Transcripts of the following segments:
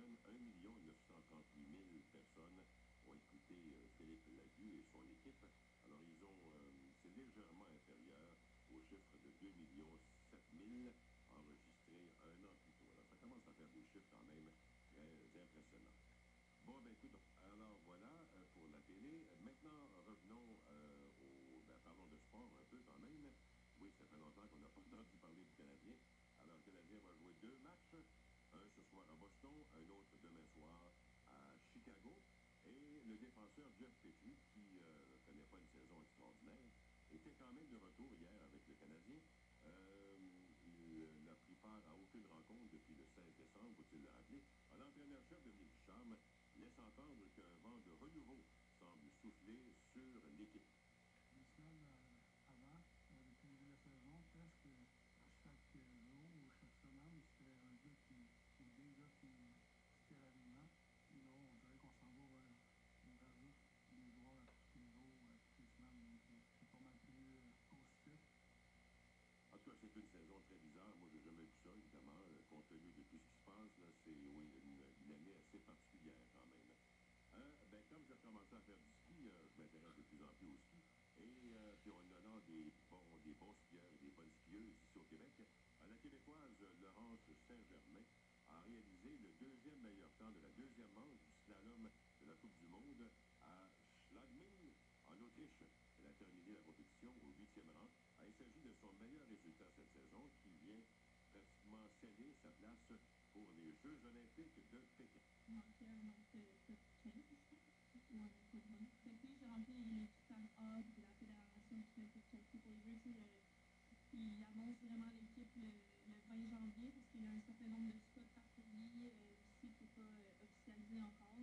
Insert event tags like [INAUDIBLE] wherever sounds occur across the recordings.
l'année prochaine, 1 938 000 personnes ont écouté Philippe Lagu et son équipe. Alors ils ont, c'est légèrement inférieur au chiffre de 2 7 000 enregistrés un an plus tôt. Alors ça commence à faire des chiffres quand même très impressionnants. Bon, ben écoute, alors voilà euh, pour la télé. Maintenant, revenons euh, au... Ben, parlons de sport un peu quand même. Oui, ça fait longtemps qu'on n'a pas [LAUGHS] entendu parler du Canadien. Alors, le Canadien va jouer deux matchs. Un ce soir à Boston, un autre demain soir à Chicago. Et le défenseur Jeff Petrie, qui ne euh, connaît pas une saison extraordinaire, était quand même de retour hier avec le Canadien. Euh, il n'a pris part à aucune rencontre depuis le 16 décembre, faut-il le rappeler. L'entraîneur-chef de Charme laisse entendre qu'un vent de renouveau semble souffler sur l'équipe. Une semaine euh, avant, euh, depuis le début de la saison, presque à chaque jour ou chaque semaine, c'était un gars qui, ou des gars qui citaient l'alignement. Et là, on dirait qu'on s'en va vers une rajoute des joueurs à tous les jours, à toutes les semaines. Donc, c'est pas mal plus positif. En tout cas, c'est une saison très bizarre. Moi, j'ai jamais vu ça, évidemment. Compte tenu de tout ce se passe, là, c'est oui, une, année assez particulière quand même. Hein? Ben, comme j'ai commencé à faire du ski, euh, je m'intéresse de plus en plus au ski. Et euh, puis en donnant des bons, des bons skieurs et des bonnes skieuses ici au Québec, la Québécoise Laurence Saint-Germain a réalisé le deuxième meilleur temps de la deuxième manche du slalom de la Coupe du Monde à Schladming, en Autriche. Elle a terminé la compétition au huitième rang. Il s'agit de son meilleur résultat cette saison pratiquement sceller sa place pour les Jeux olympiques de Pékin. Manquait un autre top 15, ou un autre bon. Fait que j'ai rempli les critères A de la Fédération du Québec pour pour les Jeux. Il vraiment l'équipe le, le, 20 janvier parce qu'il a un certain nombre de spots par pays qui pas euh, encore.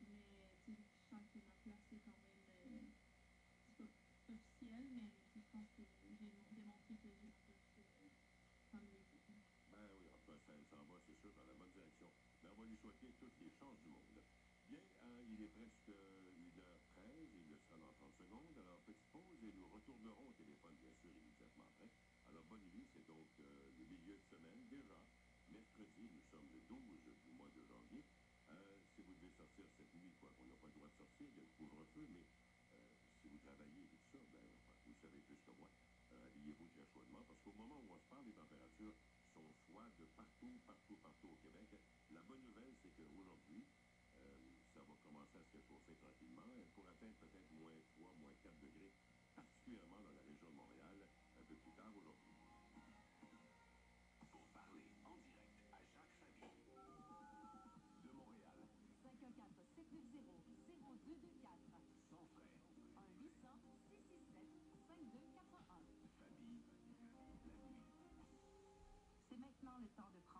Mais je sens que ma place est quand même euh, pas officielle, mais je pense que j'ai démontré que j'ai la place euh, comme l'équipe. Ben oui, enfin, ça s'en va, c'est sûr, dans la bonne direction. Mais on va lui souhaiter toutes les chances du monde. Bien, hein, il est presque 1h13, il le sera dans 30 secondes. Alors, petite pause et nous retournerons au téléphone, bien sûr, immédiatement après. Alors, bonne nuit, c'est donc euh, le milieu de semaine déjà. Mercredi, nous sommes le 12 du mois de janvier. Euh, si vous devez sortir cette nuit, quoi, qu'on n'a pas le droit de sortir, il y a le couvre-feu, mais euh, si vous travaillez et tout ça, ben, vous savez plus que moi. Habillez-vous très chaudement, parce qu'au moment où on se parle, les températures sont froides partout, partout, partout au Québec. La bonne nouvelle, c'est qu'aujourd'hui, euh, ça va commencer à se réchauffer tranquillement pour atteindre peut-être moins 3, moins 4 degrés, particulièrement dans la région de Montréal, un peu plus tard aujourd'hui. Pour parler en direct à Jacques Fabi de Montréal. 514 790 0224 Sans frais. 1 800 667 5281 Fabi, la nuit. C'est maintenant le temps de prendre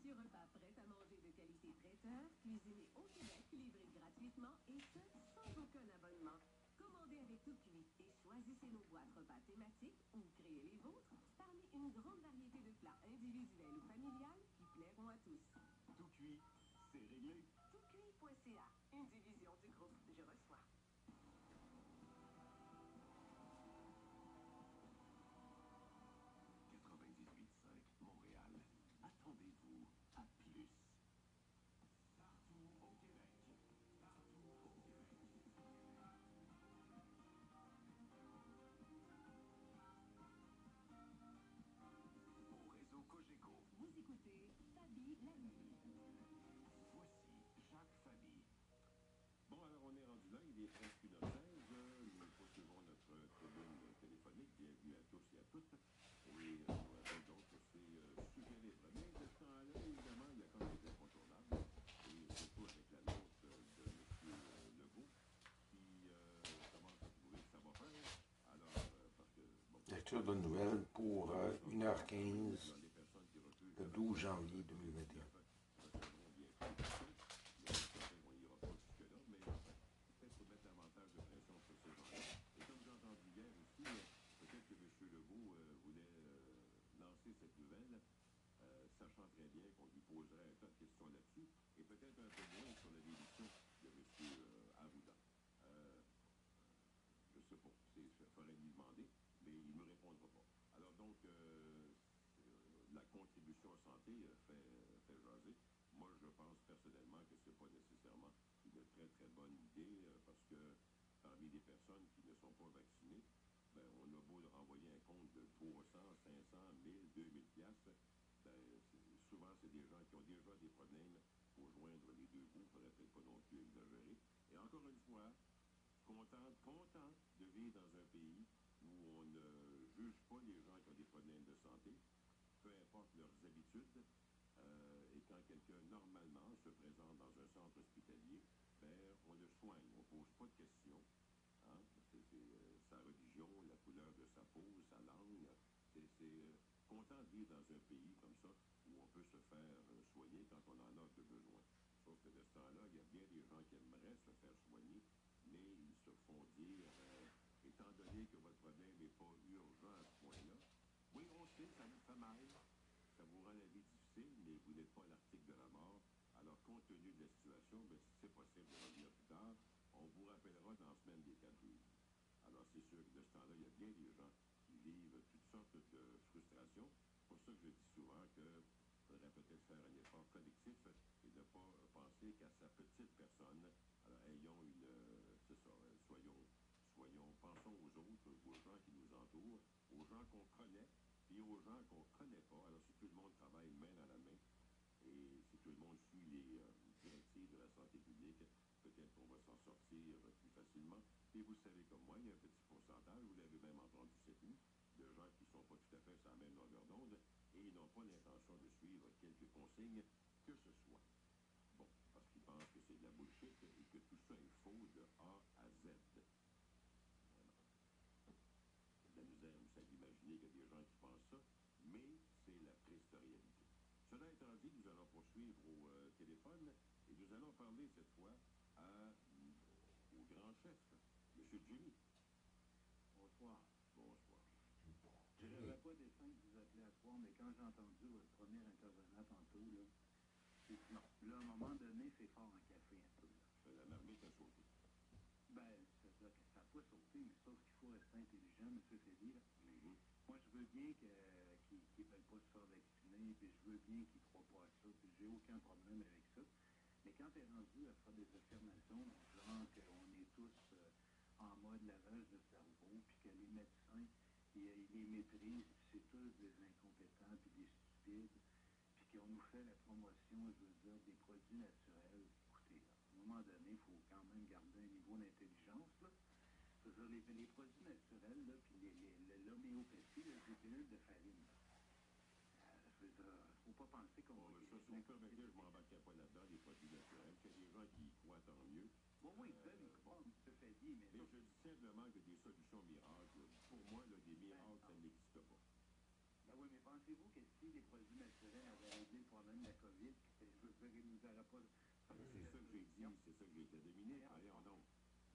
du repas prêt à manger de qualité traiteur, cuisiné au Québec, livré gratuitement et ce, sans aucun abonnement. Commandez avec tout cuit et choisissez nos boîtes repas thématiques ou créez les vôtres parmi une grande variété de plats individuels ou familiales qui plairont à tous. Tout cuit, c'est réglé. Toutcuit.ca, une division Lecture de nouvelles pour euh, 1h15 il y a des personnes qui refusent le 12 janvier 2021. recevront bientôt le chèque. Mais certains, on n'ira pas jusque-là, mais enfin, peut-être pour mettre davantage de pression sur ces gens-là. Et comme j'ai entendu hier aussi, euh, peut-être que M. Legault euh, voulait euh, lancer cette nouvelle, euh, sachant très bien qu'on lui poserait un tas de questions là-dessus, et peut-être un peu moins sur la démission de M. Euh, Arruda. Euh, je sais pas, c'est, il faudrait lui demander, mais il ne me répondra pas. Alors donc, euh, euh, la euh, fait, euh, fait jaser. Moi, je pense personnellement que c'est pas nécessairement une très très bonne idée euh, parce que parmi les personnes qui ne sont pas vaccinées, ben, on a beau leur envoyer un compte de 300, 500, 1000, 2000 piastres, ben, souvent c'est des gens qui ont déjà des problèmes pour joindre les deux bouts, il faudrait peut-être pas non plus exagérer. Et encore une fois, content, content de vivre dans un pays où on ne juge pas les gens qui ont des problèmes de santé, peu importe leurs habitudes. euh, et quand quelqu'un, normalement, se présente dans un centre hospitalier, ben, on le soigne. On ne pose pas de questions. Hein? Euh, sa religion, la couleur de sa peau, sa langue. C'est, euh, content de vivre dans un pays comme ça où on peut se faire euh, soigner quand on en a de besoin. Sauf que de ce temps-là, il y a bien des gens qui aimeraient se faire soigner, mais ils se font dire, euh, étant donné que votre problème n'est pas urgent à ce point-là, oui, on sait, ça vous fait mal, ça vous rend la vie difficile, mais vous n'êtes pas l'article de la mort. Alors, compte tenu de la situation, ben, si c'est possible de revenir plus tard, on vous rappellera dans la semaine des quatre jours. Alors, c'est sûr que de ce temps-là, il y a bien des gens qui vivent toutes sortes de frustrations. C'est pour ça que je dis souvent qu'il faudrait peut-être faire un effort collectif et ne pas penser qu'à sa petite personne. Alors, ayons une. euh, ça, euh, soyons, soyons, pensons aux autres, aux gens qui nous entourent, aux gens qu'on connaît, puis aux gens qu'on ne connaît pas. Alors, si tout le monde travaille main dans la main, et si tout le monde suit les euh, directives de la santé publique, peut-être qu'on va s'en sortir plus facilement. Et vous savez comme moi, il y a un petit pourcentage, vous l'avez même entendu cette nuit, de gens qui ne sont pas tout à fait sur la même longueur d'onde et ils n'ont pas l'intention de suivre quelques consignes que ce soit. Bon, parce qu'ils pensent que c'est de la bullshit et que tout ça est faux de A à Z. La misère imaginer qu'il y a des gens qui pensent ça, mais c'est la triste. Cela étant dit, nous allons poursuivre au euh, téléphone et nous allons parler cette fois à, mm, au grand chef, M. Jimmy. Bonsoir. Bonsoir. Je n'avais pas dessein de vous appeler à soir, mais quand j'ai entendu votre premier intervenant tantôt, là, non. Là, à un moment donné, c'est fort en café un peu. Là. Euh, La marmite a sauté. Ben, c'est-à-dire que ça n'a pas sauté, mais sauf qu'il faut rester intelligent, M. Là. Mhm. Moi, je veux bien que- qu'ils ne veulent pas se faire puis je veux bien qu'ils ne croient pas à ça, puis j'ai aucun problème avec ça. Mais quand tu es rendu à faire des affirmations, genre qu'on est tous euh, en mode lavage de cerveau, puis que les médecins, ils, les méprisent, puis c'est tous des incompétents, puis des stupides, puis qu'on nous fait la promotion, je veux dire, des produits naturels. Écoutez, à un moment donné, il faut quand même garder un niveau d'intelligence, là. Les, les produits naturels, là, puis les- les- l'homéopathie, là, c'est des pilules de farine. là. Euh, faut pas penser qu'on. Ça, je ne m'embarquais pas là-dedans, les produits naturels, que les gens qui y croient, tant mieux. Euh, mais... Mais je dis simplement que des solutions miracles, pour moi, là, des ben, miracles, ça n'existe pas. Ben oui, mais pensez-vous que si les produits naturels avaient réglé le problème de la COVID, je veux dire, nous pas... Ben, c'est ça que j'ai dit, c'est ça que j'ai été dominé, allez, on ben,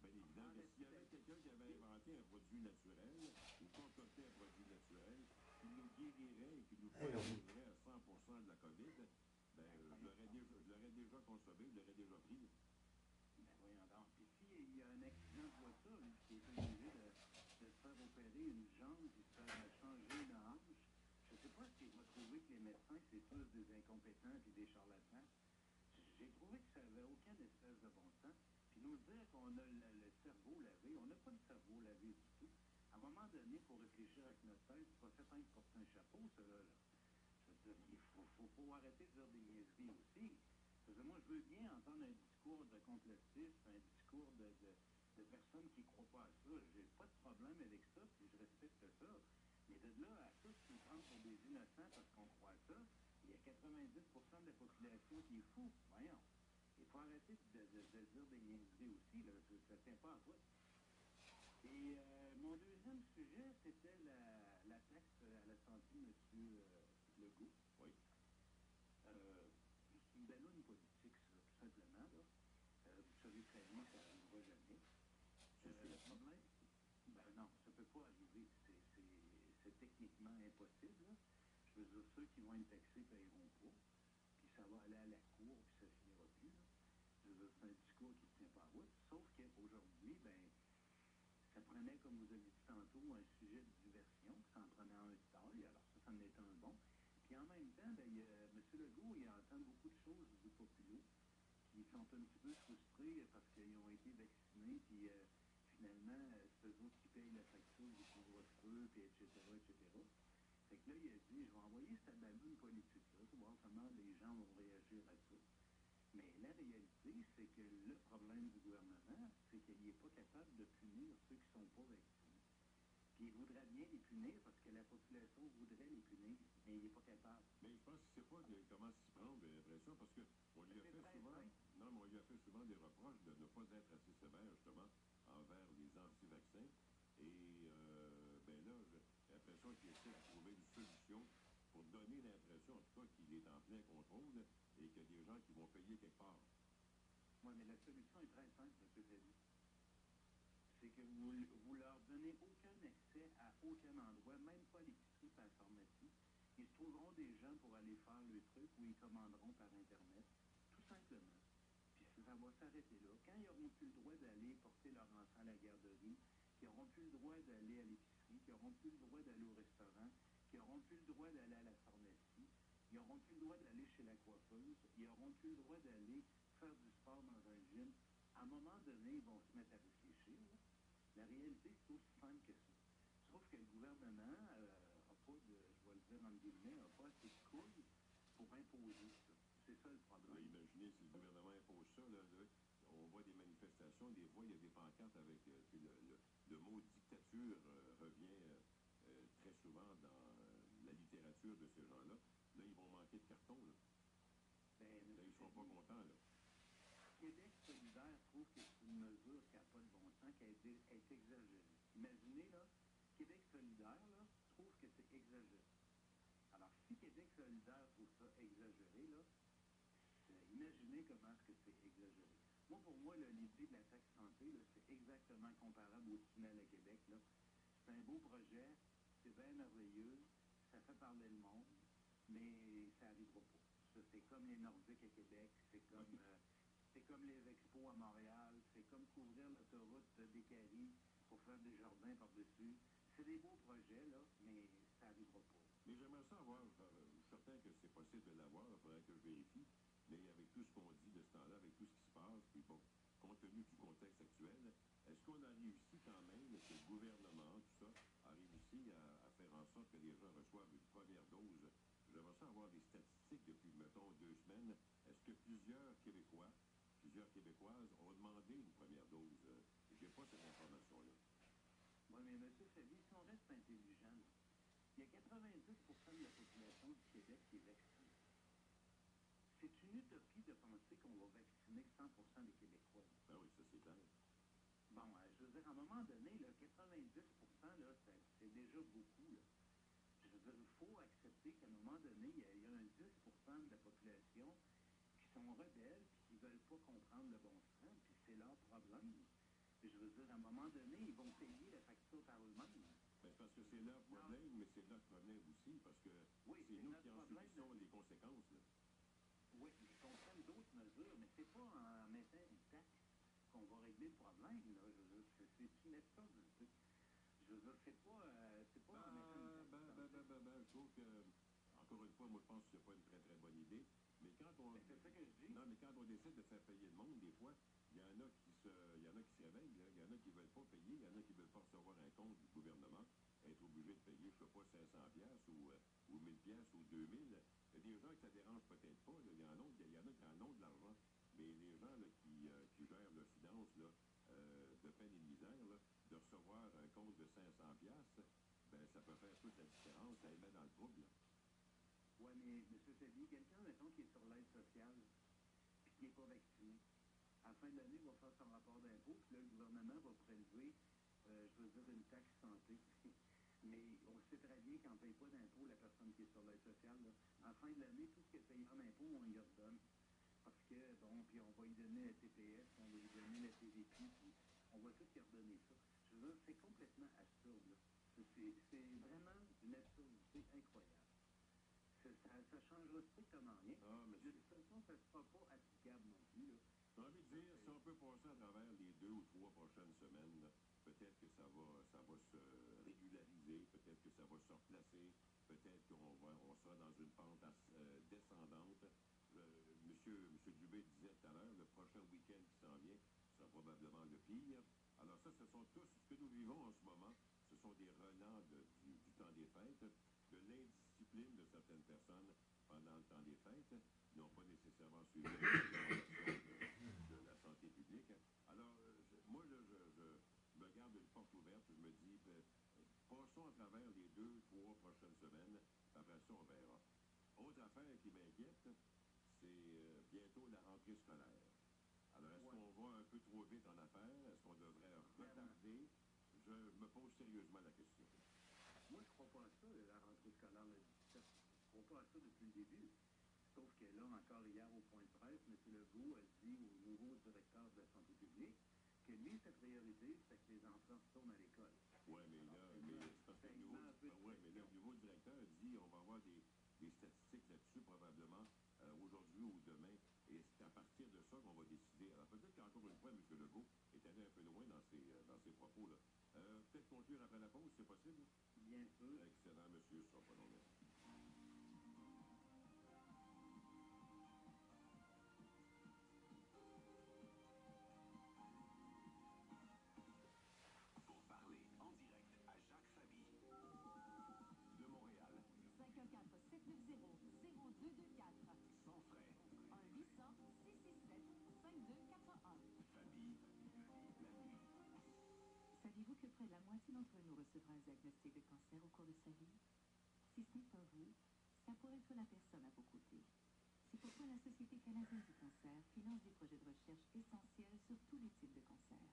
ah, évidemment, mais s'il y avait quelqu'un qui avait inventé un produit naturel, ou concocté un produit naturel, qui nous guérirait et qui nous je l'aurais déjà consommé, je l'aurais déjà pris. Ben voyons donc. Puis s'il y a un accident de voiture, lui, qui est obligé de, de se faire opérer une jambe, puis se faire changer une hanche, je sais pas s'il va trouver que les médecins, c'est tous des incompétents puis des charlatans. J'ai trouvé que ça n'avait aucun espèce de bon sens. Puis nous dire qu'on a le, cerveau lavé, on n'a pas le cerveau lavé du tout. À un moment donné, pour réfléchir avec notre tête, c'est pas fait de porter un chapeau, cela, là. Il faut, faut, faut arrêter de dire des niaiseries aussi. Parce que moi, je veux bien entendre un discours de complotistes, un discours de, de, personnes qui ne croient pas à ça. J'ai pas de problème avec ça, puis je respecte ça. Mais de là à tous nous prendre pour des innocents parce qu'on croit à ça, il y a 90% de la population qui est fou. Voyons. Il faut arrêter de, de, de dire des niaiseries aussi, là. Ça ne tient pas à toi. Et euh, mon deuxième sujet, c'était la, taxe à la santé, M. Legault. Oui. Euh, c'est une ballonne politique, ça, tout simplement. Là. Ça jamais. Euh, ben non, ça ne peut pas arriver. C'est- techniquement impossible. Je veux dire, ceux qui vont être taxés ne paieront pas. Puis ça va aller à la cour, puis ça finira plus. là. Je veux dire, c'est un discours qui ne tient pas route. Sauf qu'aujourd'hui, ben, ça prenait, comme vous avez dit tantôt, un sujet de diversion, puis ça en prenait un de alors ça, ça en était un bon. Puis en même temps, ben, il M. Legault, il entend beaucoup de choses du populo qui sont un petit peu frustrés parce qu'ils ont été vaccinés, puis euh, finalement, euh, c'est eux autres qui payent la facture du couvre-feu, puis etc., etc. Fait que là, il a dit, je vais envoyer cette ballonne politique-là, pour voir comment les gens vont réagir à ça. Mais la réalité, c'est que le problème du gouvernement, c'est qu'il n'est pas capable de punir ceux qui ne sont pas vaccinés. Puis il voudrait bien les punir parce que la population voudrait les punir, mais il n'est pas capable. Mais je pense qu'il ne sait pas de- comment s'y prendre, j'ai l'impression, parce qu'on lui a fait souvent. Non, mais on lui a fait souvent des reproches de ne pas être assez sévère, justement, envers les anti-vaccins. Et, euh, ben là, j'ai l'impression qu'il essaie de trouver une solution pour donner l'impression, en tout cas, qu'il est en plein contrôle et qu'il y a des gens qui vont payer quelque part. Oui, mais la solution est très simple, M. Ferry. C'est que vous, vous leur donnez aucun accès à aucun endroit, même pas l'épicerie à la pharmacie. Ils trouveront des gens pour aller faire le truc ou ils commanderont par Internet, tout simplement. Là. Quand ils n'auront plus le droit d'aller porter leur enfant à la garderie, qu'ils n'auront plus le droit d'aller à l'épicerie, qu'ils n'auront plus le droit d'aller au restaurant, qu'ils n'auront plus le droit d'aller à la pharmacie, ils n'auront plus le droit d'aller chez la coiffeuse, ils n'auront plus le droit d'aller faire du sport dans un gym. À un moment donné, ils vont se mettre à réfléchir. là. La réalité, c'est aussi simple que ça. Sauf que le gouvernement n'a pas de, je vais le dire en guillemets, n'a pas assez de couilles pour imposer. C'est ça le Là, problème. imaginez si le gouvernement impose ça, là, là, on voit des manifestations, des fois, il y a des pancartes avec euh, puis le, le- le mot dictature euh, revient euh, très souvent dans la littérature de ces gens-là. Là, ils vont manquer de carton. Là, Ben, là ils ne seront pas contents. Là. Québec solidaire trouve que c'est une mesure qui n'a pas de bon sens, qui est exagérée. Imaginez, là, Québec solidaire, là, trouve que c'est exagéré. Alors, si Québec solidaire trouve ça exagéré, là, imaginez comment est-ce que c'est exagéré. Moi, pour moi, l'idée de la taxe santé, c'est exactement comparable au tunnel à Québec. C'est un beau projet, c'est bien merveilleux, ça fait parler le monde, mais ça n'arrivera pas. Ça, c'est comme les Nordiques à Québec, c'est comme, euh, c'est comme les expos à Montréal, c'est comme couvrir l'autoroute des Caries pour faire des jardins par-dessus. C'est des beaux projets, là, mais ça n'arrivera pas. Mais j'aimerais savoir, euh, je suis certain que c'est possible de l'avoir, il faudrait que je vérifie, mais avec tout ce qu'on dit de ce temps-là, avec tout ce qui se passe, puis bon, compte tenu du contexte actuel, est-ce qu'on a réussi quand même, que le gouvernement, tout ça, a réussi à, faire en sorte que les gens reçoivent une première dose? J'aimerais ça avoir des statistiques depuis, mettons, deux semaines. Est-ce que plusieurs Québécois, plusieurs Québécoises ont demandé une première dose? Euh, J'ai pas cette information-là. Oui, mais M. Fabi, si on reste intelligent, il y a 90 de la population du Québec qui est vaccinée. C'est une utopie de penser qu'on va vacciner 100% des Québécois. Ben oui, ça c'est clair. Bon, euh, je veux dire, à un moment donné, là, 90 là, c'est- déjà beaucoup. Là. Je veux dire, il faut accepter qu'à un moment donné, il y, a, il y a un 10% de la population qui sont rebelles et qui ne veulent pas comprendre le bon sens, puis c'est leur problème. je veux dire, à un moment donné, ils vont payer la facture par eux-mêmes. Ben, parce que c'est leur problème, mais c'est notre problème aussi, parce que Oui, c'est nous qui en subissons les conséquences. là. Oui, je comprends d'autres mesures, mais c'est pas en mettant une taxe qu'on va régler le problème. Là. C'est sais. Je veux dire, c'est pas, euh, c'est pas en mettant une Ben, taxe. ben, ben, ben, ben, ben, je trouve que, encore une fois, moi, je pense que c'est pas une très, très bonne idée. Mais quand on. Ben, c'est ça que je dis. Non, mais quand on décide de faire payer le monde, des fois, il y en a qui se, il y en a qui se réveillent, là. il y en a qui veulent pas payer, il y en a qui veulent pas recevoir un compte du gouvernement, être obligé de payer, je sais pas, 500 pièces ou, euh, ou 1000 pièces ou 2000. Il y a des gens que ça dérange peut-être pas, il y en a, qui en ont de l'argent, mais les gens qui, euh, qui gèrent leurs finances là, euh, de peine et de misère, de recevoir un compte de 500 pièces, ben ça peut faire toute la différence, ça les met dans le trouble. Oui, mais M. Séville, quelqu'un, mettons, qui est sur l'aide sociale puis qui n'est pas vacciné, à la fin de l'année, il va faire son rapport d'impôt, puis là, le gouvernement va prélever, euh, je veux dire, une taxe santé. [LAUGHS] mais on sait très bien qu'on ne paye pas d'impôt, la personne qui est sur l'aide sociale. À la fin de l'année, tout ce qui est payé en impôt, on y redonne. Parce que, bon, puis on va y donner la TPS, on va y donner la puis on va tout y redonner ça. Je veux dire, c'est complètement absurde. C'est- vraiment une absurdité incroyable. Ça ne changera strictement rien. Ah, mais De toute façon, ça ne sera pas applicable non plus. J'ai envie de dire, si on peut passer à travers les deux ou trois prochaines semaines, peut-être que ça va, ça va se régulariser, peut-être que ça va se replacer, peut-être qu'on on sera dans une pente euh, descendante. Monsieur, Dubé disait tout à l'heure, le prochain week-end qui s'en vient sera probablement le pire. Alors ça, ce sont tous, ce que nous vivons en ce moment, ce sont des relents de- du, temps des fêtes, de l'indiscipline de certaines personnes pendant le temps des fêtes, qui n'ont pas nécessairement suivi de, la santé publique. Alors, euh, moi, je, je, me garde une porte ouverte, je me dis, euh, passons à travers les deux, trois prochaines semaines, après ça, on verra. Autre affaire qui m'inquiète, c'est euh, bientôt la rentrée scolaire. Alors, est-ce Ouais. qu'on va un peu trop vite en affaires? Est-ce qu'on devrait retarder? Je me pose sérieusement la question. Moi, je ne crois pas à ça, la rentrée scolaire le 17. Je ne crois pas à ça depuis le début. Sauf que là, encore hier, au point de presse, M. Legault a dit au nouveau directeur de la santé publique que lui, sa priorité, c'était que les enfants retournent à l'école. Oui, mais là, mais c'est parce que le nouveau, ben ouais, mais là, le nouveau directeur dit on va avoir des, des statistiques là-dessus probablement euh, aujourd'hui ou demain. Et c'est à partir de ça qu'on va décider. Alors peut-être qu'encore une fois, M. Legault est allé un peu loin dans ses, euh, dans ses propos. Là. Euh, peut-être conclure après la pause, c'est possible? Bien sûr. Excellent, monsieur, ce sera pas long. D'entre nous recevra un diagnostic de cancer au cours de sa vie? Si ce n'est pas vous, ça pourrait être la personne à vos côtés. C'est pourquoi la Société canadienne du cancer finance des projets de recherche essentiels sur tous les types de cancer.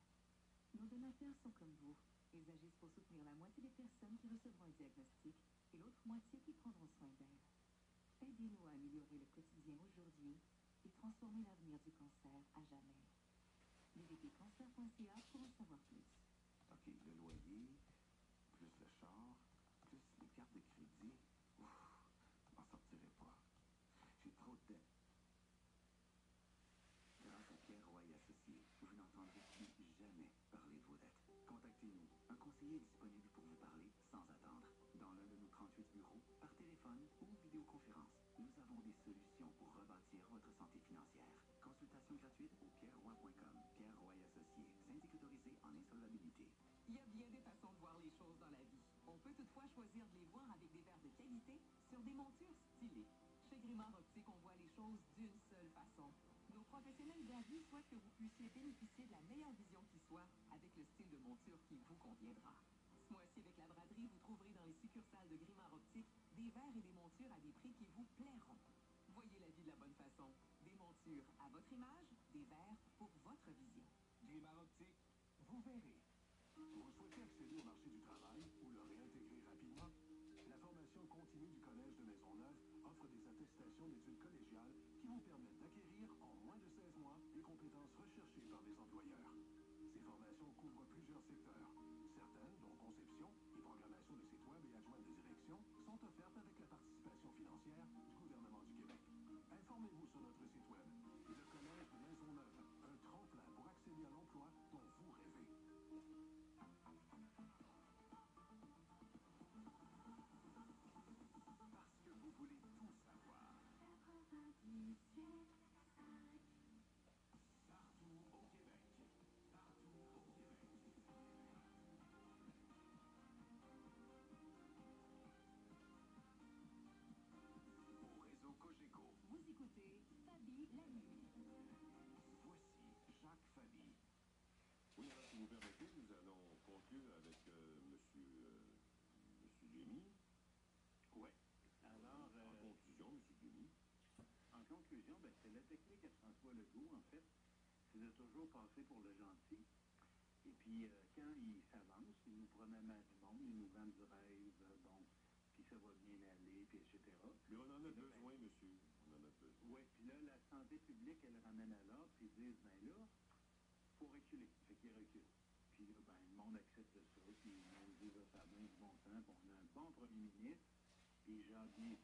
Nos donateurs sont comme vous. Ils agissent pour soutenir la moitié des personnes qui recevront un diagnostic et l'autre moitié qui prendront soin d'elles. Aidez-nous à améliorer le quotidien aujourd'hui et transformer l'avenir du cancer à jamais. Visitez cancer.ca pour en savoir plus. OK, le loyer, plus le char, plus les cartes de crédit. Ouf, je m'en sortirai pas. J'ai trop de dettes. Grâce à Pierre Roy Associés, vous n'entendrez plus jamais parler de vos dettes. Contactez-nous. Un conseiller est disponible Toutefois choisir de les voir avec des verres de qualité sur des montures stylées. Chez Grimard Optique, on voit les choses d'une seule façon. Nos professionnels d'avis souhaitent que vous puissiez bénéficier de la meilleure vision qui soit avec le style de monture qui vous conviendra. Ce mois-ci, avec la braderie, vous trouverez dans les succursales de Grimard Optique des verres et des montures à des prix qui vous plairont. Voyez la vie de la bonne façon. Des montures à votre image, des verres pour votre vision. Grimard Optique, vous verrez. Vous souhaitez accéder au marché Au réseau Cogéco. Vous écoutez Fabi la. Voici Jacques Fabi. Oui, alors si vous nous allons conclure avec... Euh, ben, c'est la technique à François Legault, en fait, c'est de toujours passer pour le gentil. Et puis, euh, quand il s'avance, il nous promène à du monde, il nous vend du rêve, euh, bon, puis ça va bien aller, puis etc. Mais on en a ben, besoin, monsieur. On en a besoin. Oui, puis là, la santé publique, elle ramène à l'ordre, puis ils disent, ben là, faut reculer. Fait qu'ils reculent. Puis là, ben, le monde accepte ça, puis le monde dit, ça a bien du bon sens, puis on a un bon premier ministre, puis j'en bien.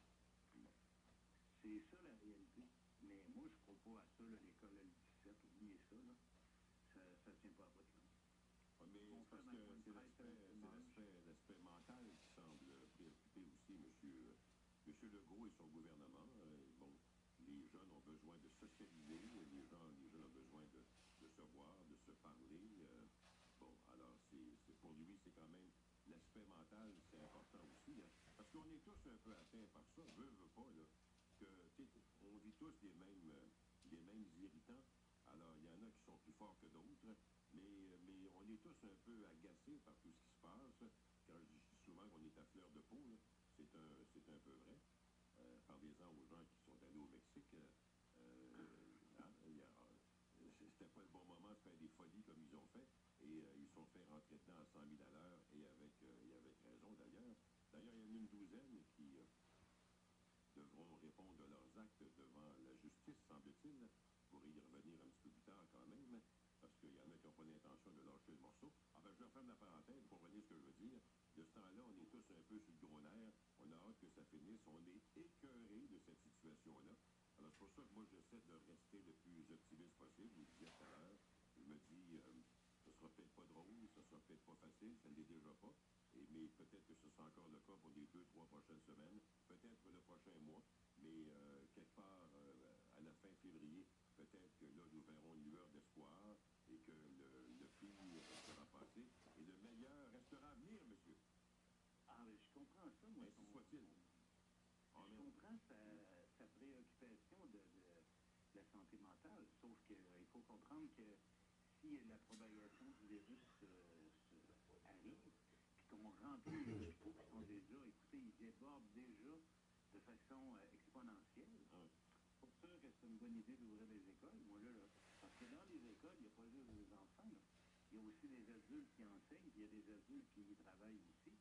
C'est ça la réalité. Mais moi, je ne crois pas à ça, là, l'école L17, oubliez ça, là. Ça ne tient pas à votre nom. Ah, mais c'est parce que c'est l'aspect, mental qui semble préoccuper aussi monsieur, monsieur Legault et son gouvernement. Euh, bon, les jeunes ont besoin de socialiser, les gens, les jeunes ont besoin de, de se voir, de se parler. euh, bon, alors c'est, c'est pour lui, c'est quand même l'aspect mental, c'est important aussi, hein, parce qu'on est tous un peu atteints par ça, veut, veut pas, là, que, tu sais, on vit tous les mêmes, euh, les mêmes irritants. Alors, il y en a qui sont plus forts que d'autres, mais, mais on est tous un peu agacés par tout ce qui se passe. Quand je dis souvent qu'on est à fleur de peau, c'est un, un peu vrai. Euh, Parlez-en aux gens qui sont allés au Mexique. euh, hein, euh, c'était pas le bon moment de faire des folies comme ils ont fait. Et euh, ils sont fait rentrer dedans à 100 000 à l'heure, et avec, euh, et avec raison d'ailleurs. D'ailleurs, il y en a une douzaine euh, devront répondre de leurs actes devant la justice, semble-t-il. Pour y revenir un petit peu plus tard quand même, parce qu'il y en a qui n'ont pas l'intention de lâcher le morceau. Enfin, je referme la parenthèse, vous comprenez ce que je veux dire. De ce temps-là, on est tous un peu sur le gros nerf. On a hâte que ça finisse. On est écœuré de cette situation-là. Alors, c'est pour ça que moi, j'essaie de rester le plus optimiste possible. Je me dis, euh, ce sera peut-être pas drôle, ce sera peut-être pas facile, ça ne l'est déjà pas. Mais peut-être que ce sera encore le cas pour les deux, trois prochaines semaines, peut-être pour le prochain mois, mais euh, quelque part euh, à la fin février, peut-être que là, nous verrons une lueur d'espoir et que le, le pire sera passé et le meilleur restera à venir, monsieur. Ah, mais je comprends ça, moi. Son- soit-il. Ah, Je mais- comprends sa, sa préoccupation de, de la santé mentale, sauf qu'il faut comprendre que si la propagation du virus euh, remplit les qui sont déjà, écoutez, ils débordent déjà de façon euh, exponentielle. Ah, C'est pour sûr que c'est une bonne idée d'ouvrir les écoles, moi là, là. Parce que dans les écoles, il n'y a pas juste des enfants, là. Il y a aussi des adultes qui enseignent, puis il y a des adultes qui y travaillent aussi.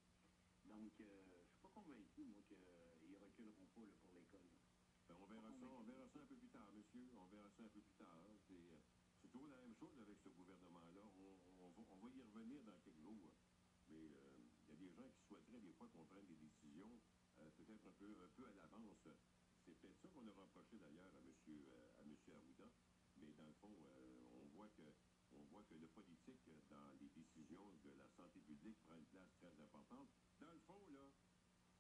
Donc, euh, je suis pas convaincu, moi, qu'ils reculeront pas là, pour l'école. Ben, on verra ça, on verra ça un peu plus tard, monsieur. On verra ça un peu plus tard. C'est, euh, toujours la même chose avec ce gouvernement-là. On, on va, on va y revenir dans quelques jours. Mais euh, y a des gens qui souhaiteraient des fois qu'on prenne des décisions euh, peut-être un peu, un peu à l'avance. C'est peut-être ça qu'on a reproché d'ailleurs à monsieur, euh, à monsieur Arruda. Mais dans le fond, euh, on voit que on voit que le politique, euh, dans les décisions de la santé publique, prend une place très importante. Dans le fond, là,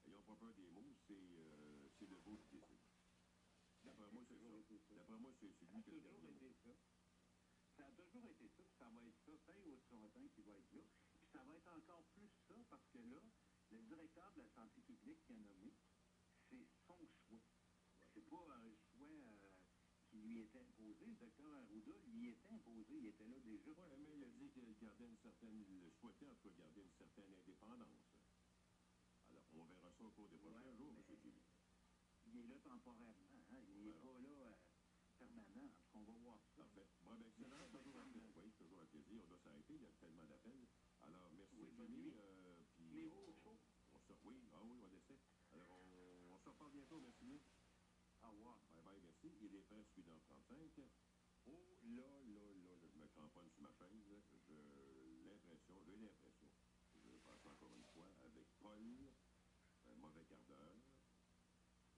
ayons pas peur des mots, c'est c'est le beau qui décide. D'après moi, c'est toujours ça. été ça. D'après moi, c'est c'est Ça lui a qui a le ça. Ça a toujours été ça, puis ça va être ça, et aussi longtemps qu'il va être là. Ça va être encore plus ça, parce que là, le directeur de la santé publique qui a nommé, c'est son choix. C'est pas un choix euh, qui lui était imposé. Le docteur Arruda lui était imposé, il était là déjà. Oui, mais il a dit qu'il gardait une certaine, il souhaitait en tout cas garder une certaine indépendance. Alors, on verra ça au cours des prochains jours, M. Jimmy. Il est là temporairement, hein? il n'est pas là euh, permanent. En tout cas, on va voir ça. Parfait. Bon, ben, excellent. Toujours un plaisir. Oui, toujours un plaisir. On doit s'arrêter. Il y a tellement d'appels. Alors, merci, Jimmy. euh, puis on, on se, oui, ah oui, on essaie. Alors, on, on se reparle bientôt. Merci. Au revoir. Bye bye, merci. Il est presque 1h35. Oh là, là, là, là, je me cramponne sur ma chaise. J'ai l'impression, j'ai l'impression, je vais passer encore une fois avec Paul, un mauvais quart d'heure.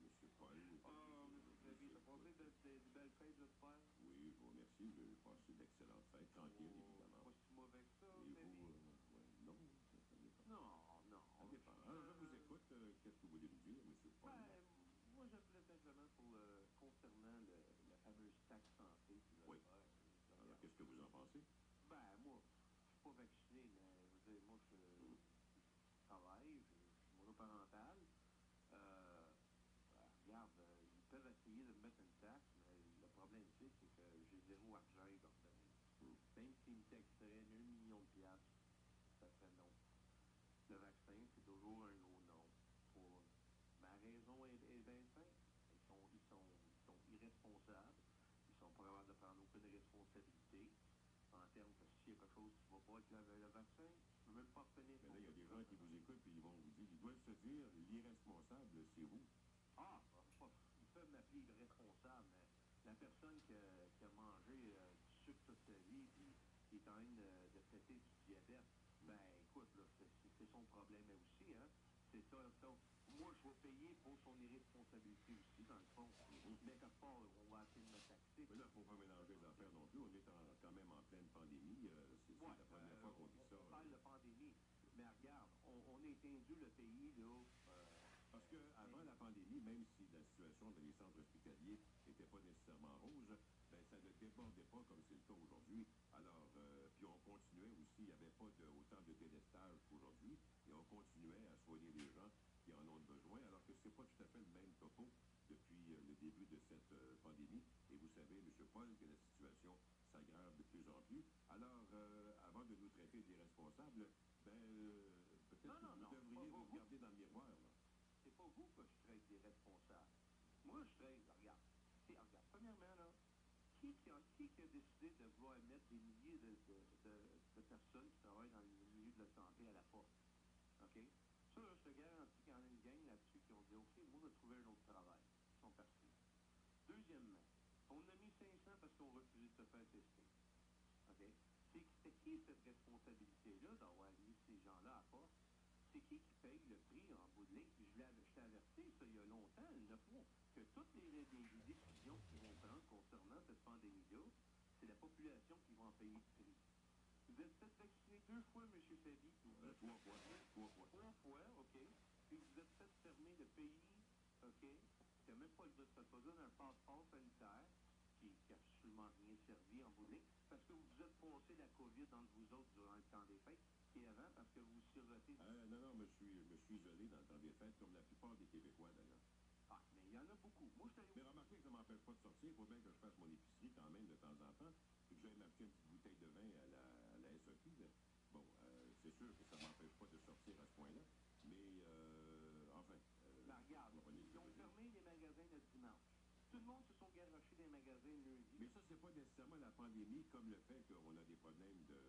Monsieur Paul. Ah, monsieur Flavie, t'as passé de, de, de belles fêtes, j'espère? Oui, je vous remercie. J'ai passé d'excellentes fêtes, tranquilles, Oh, évidemment. Pas si mauvais que ça, Et Flavie. vous, euh, ouais, non, ça, ça dépend. Non, non. Ça dépend. Alors, je vous écoute. Euh, Qu'est-ce que vous voulez me dire, monsieur Paul? Ben, moi, j'appelais simplement pour le, concernant le, la fameuse taxe santé Oui. Alors, qu'est-ce que vous en pensez? Ben, moi, je suis pas vacciné, mais je veux dire, moi, je, je travaille, je, je suis monoparental. Euh, ben, regarde, euh, ils peuvent essayer de me mettre une taxe, mais le problème, c'est, c'est que j'ai zéro argent. Hmm. Ben, même s'il me texterait un million de piastres, ça serait non. Le vaccin, c'est toujours un gros non. Pour... Ma raison est, est bien simple. Ils sont, ils, sont, ils sont irresponsables. Pas capables de prendre aucune responsabilité en termes que s'il y a quelque chose qui ne va pas avec le, le vaccin, je ne peux même pas reconnaître. Mais là, il y a des gens qui vous écoutent et ils vont vous dire, ils doivent se dire, l'irresponsable, c'est vous. Ah, pas- ils peuvent m'appeler irresponsable, mais la personne qui a, qui a mangé euh, du sucre toute sa vie puis qui est en train de, de traiter du diabète, ben écoute, c'est, son problème aussi, hein. C'est ça, ça. Moi, je vais payer pour son irresponsabilité aussi, dans le fond. Mais quelque part, Mais là, il ne faut pas mélanger les affaires non plus. On est en- quand même en pleine pandémie. euh, c'est c'est Ouais, la première euh, fois qu'on vit on, ça. on parle de pandémie. Mais regarde, on, on éteint le pays, là. euh, Parce qu'avant la pandémie, même si la situation dans les centres hospitaliers n'était pas nécessairement rose, ben, ça ne débordait pas comme c'est le cas aujourd'hui. Alors, euh, puis on continuait aussi, il n'y avait pas de, autant de délestage qu'aujourd'hui, et on continuait à soigner les gens qui en ont besoin, alors que ce n'est pas tout à fait le même topo depuis euh, le début de cette euh, pandémie. Et vous savez, M. Paul, que la situation s'aggrave de plus en plus. Alors, euh, avant de nous traiter d'irresponsables, ben, euh, peut-être que non, vous non, devriez vous vous. regarder dans le miroir. C'est pas vous que je traite des responsables. Moi, je traite, regarde, regarde, premièrement, là, qui, qui, a, qui qui a décidé de vouloir mettre des milliers de, de, de, de personnes qui travaillent dans le milieu de la santé à la porte? OK? Ça, je te garantis qu'il y en a une gang là-dessus qui ont dit, OK, moi, je vais trouver un autre travail. Ils sont partis. Deuxièmement, on a mis 500 parce qu'on refusait de se faire tester. OK? C'est, qui cette responsabilité-là d'avoir mis ces gens-là à porte? c'est qui qui paye le prix en bout de ligne? Puis je l'ai averti, ça, il y a longtemps, neuf mois, que toutes les, les- les décisions qu'ils vont prendre concernant cette pandémie-là, c'est la population qui va en payer le prix. Vous êtes fait vacciner deux fois, M. Fabi. Euh, trois fois. Trois fois. Trois fois, OK. Puis vous êtes fait fermer le pays, OK. Qui n'a même pas le droit, ça besoin d'un passeport sanitaire absolument rien servi en parce que vous vous êtes passé la COVID entre vous autres durant le temps des fêtes, et avant parce que vous sirotez Euh, non, non, je me suis, je me suis isolé dans le temps des fêtes, comme la plupart des Québécois d'ailleurs. Ah, mais il y en a beaucoup. Moi, je Mais remarquez que ça ne m'empêche pas de sortir. Il faut bien que je fasse mon épicerie quand même de temps en temps. Et que j'aille m'acheter une petite bouteille de vin à la, à la SOQ. là. Bon, euh, c'est sûr que ça ne m'empêche pas de sortir à ce point-là. Mais, euh, enfin. euh, Ben, regarde, ils ont fermé les magasins le dimanche. Tout le monde se sont garochés des magasins lundi. Mais ça, c'est pas nécessairement la pandémie comme le fait qu'on a des problèmes de,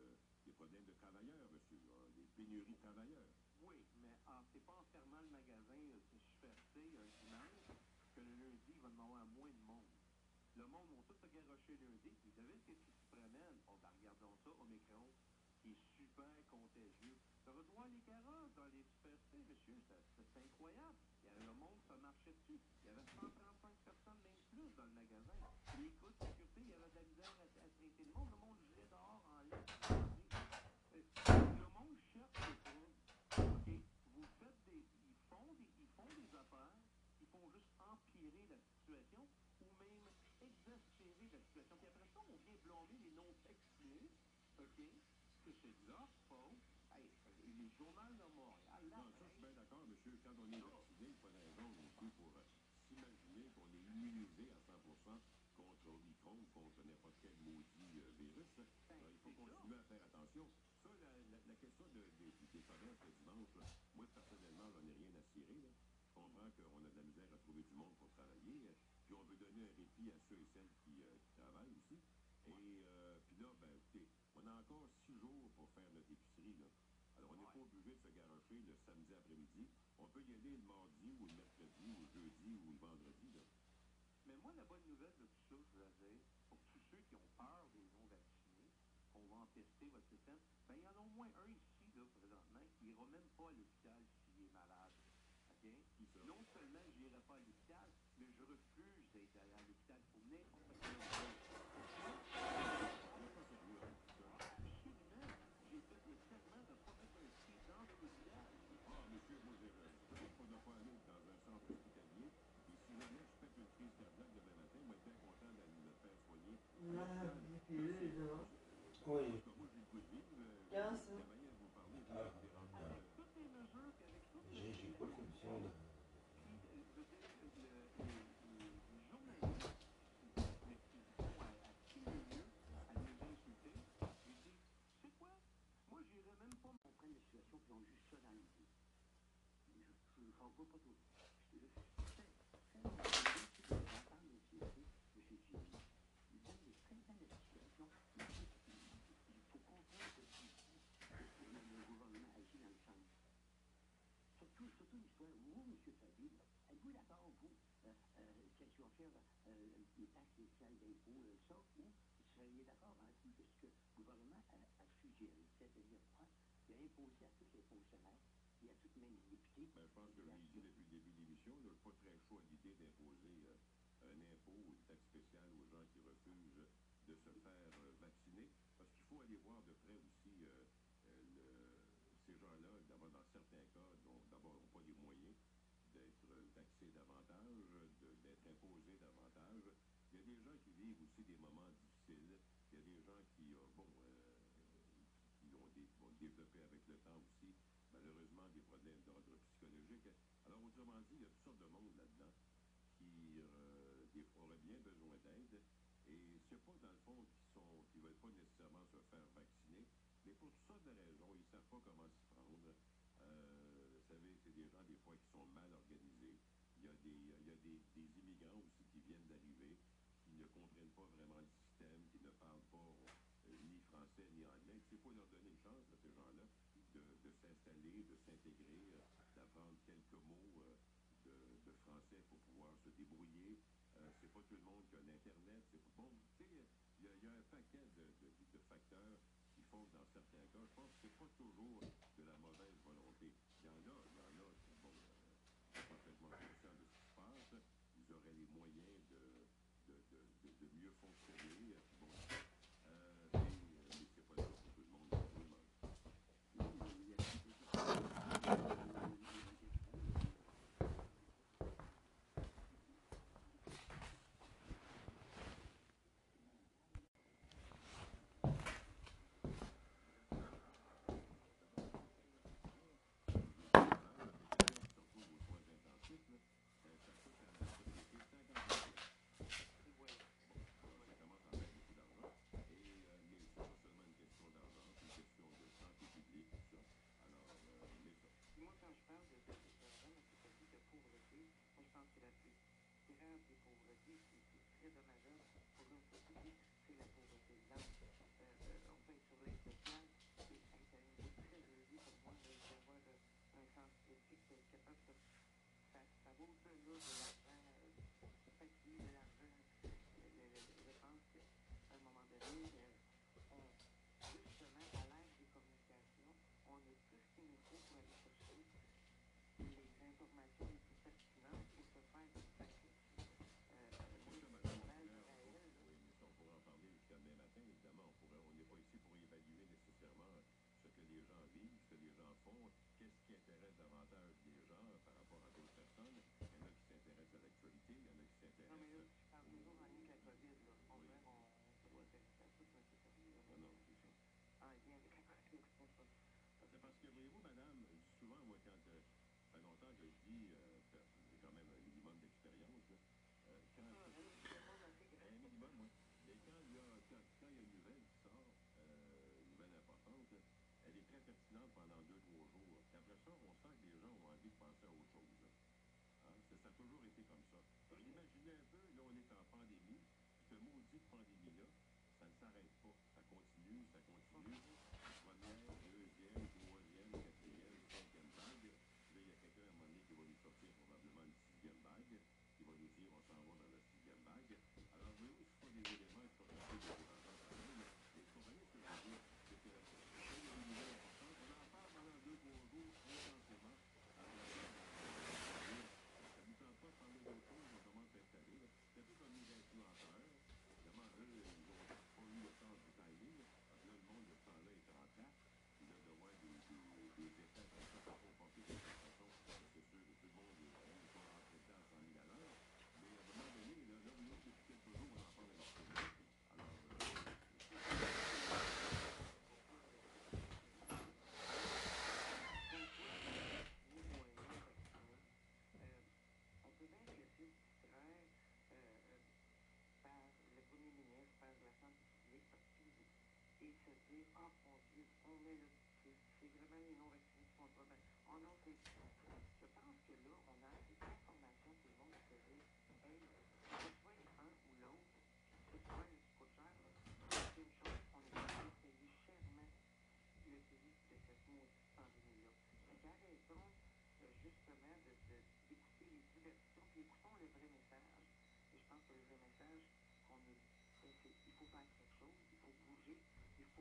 des problèmes de travailleurs, monsieur. hein, des pénuries de travailleurs. Oui, mais ah, c'est pas en fermant le magasin, si je fais un dimanche, que le lundi, il va en avoir moins de monde. Le monde va tout se garocher lundi, vous savez qu'est-ce qui se promène? Oh, ben, regardons ça, Omicron, qui est super contagieux. Ça va les carottes dans les supercités, monsieur, c'est incroyable. Il y avait le monde, ça marchait dessus. Il y avait 135 personnes, même plus, dans le magasin. Les coups de sécurité, il y avait de la misère à, à traiter le monde. Le monde gelait dehors en lettres. Le monde cherche des troubles. OK? Vous faites des. Ils font des, ils font des affaires qui font juste empirer la situation ou même exaspérer la situation. Puis après ça, on vient blâmer les non-vaccinés. De de Non, ça, je suis bien d'accord, monsieur. Quand on est vacciné, il faut raison non plus pour s'imaginer qu'on est immunisé à 100 contre Omicron contre n'importe quel maudit virus. Il faut continuer à faire attention. Ça, la, question de, des- des commerces le dimanche, moi, personnellement, j'en ai rien à cirer. Là. Je comprends qu'on a de la misère à trouver du monde pour travailler. Puis on veut donner un répit à ceux et celles qui, travaillent aussi. Six jours pour faire notre épicerie. Là. Alors, on n'est pas obligé de se garocher le samedi après-midi. On peut y aller le mardi ou le mercredi ou le jeudi ou le vendredi. Là. Mais moi, la bonne nouvelle de tout ça, je veux dire, pour tous ceux qui ont peur des non-vaccinés, qu'on va en tester votre système, ben, il y en a au moins un ici, là, présentement, qui n'ira même pas à l'hôpital s'il est malade. OK? Non seulement je n'irai pas à l'hôpital, 你看比对一下吧 Ben, je pense que je l'ai dit depuis le début de l'émission, je ne suis pas très chaud à l'idée d'imposer euh, un impôt ou une taxe spéciale aux gens qui refusent de se faire euh, vacciner, parce qu'il faut aller voir de près aussi euh, ces gens-là, évidemment, dans certains cas, d'abord n'ont pas les moyens d'être taxés davantage, d'être imposés davantage. Il y a des gens qui vivent aussi des moments difficiles. Il y a des gens qui, bon, qui ont, des, ont développé avec le temps aussi, malheureusement, des problèmes d'ordre psychologique. Alors, autrement dit, il y a toutes sortes de monde là-dedans qui euh, auraient bien besoin d'aide. Et c'est pas, dans le fond, qui sont qui veulent pas nécessairement se faire vacciner, mais pour toutes sortes de raisons, ils savent pas comment s'y prendre. Euh, vous savez, c'est des gens, des fois, qui sont mal organisés. Il y a des, il y a des, des immigrants aussi qui viennent d'arriver, qui ne comprennent pas vraiment le système, qui ne parlent pas français ni leur donner une chance à ces gens-là de, s'installer, de s'intégrer, euh, d'apprendre quelques mots euh, de, français pour pouvoir se débrouiller. Euh, c'est pas tout le monde qui a l'Internet. C'est bon, tu sais, il y, a- un paquet de, facteurs qui font que dans certains cas, je pense que c'est pas toujours de la mauvaise volonté. Il y en a, il y en a qui sont parfaitement conscients de ce qui se passe. Ils auraient les moyens de mieux fonctionner. Pendant deux, trois jours. Après ça, on sent que les gens ont envie de penser à autre chose. Hein? Ça, a toujours été comme ça. Imaginez un peu, là, on est en pandémie, puis cette maudite pandémie-là, ça ne s'arrête pas. Ça continue, ça continue. Première, deuxième, troisième, quatrième, cinquième vague. Là, il y a quelqu'un à un moment donné qui va nous sortir probablement une sixième vague, qui va nous dire on s'en va dans la sixième vague. Alors, oui, ce sont des éléments qui sont un peu décourageants quand même. Mais vous comprenez ce que je veux dire? C'est que quand il y a une nouvelle importante, on en parle pendant deux, trois jours intensément. Alors, ça ne nous tente pas de parler d'autre chose, on commence à installer. là. C'est un peu comme les influenceurs. Évidemment, eux, ils n'ont pas eu le sens du timing. Parce que là, le monde de ce temps-là est en place. Puis là, de voir des, des, des effets comme ça se comporter de cette façon, c'est sûr que tout le monde est ils sont rentrés dedans à 100 000 à l'heure. Mais à un moment donné, là, là où nous, depuis quelques jours, on en parle avec tout le monde. Alors, euh, ni moyen vacciné. Euh, on peut bien se laisser distraire euh, euh, par le premier ministre, par la santé publique, par tout, et se dire, ah mon Dieu, on met le c'est c'est vraiment les non-vaccinés qui font pas bien. Oh non, c'est. Je pense que là, on a assez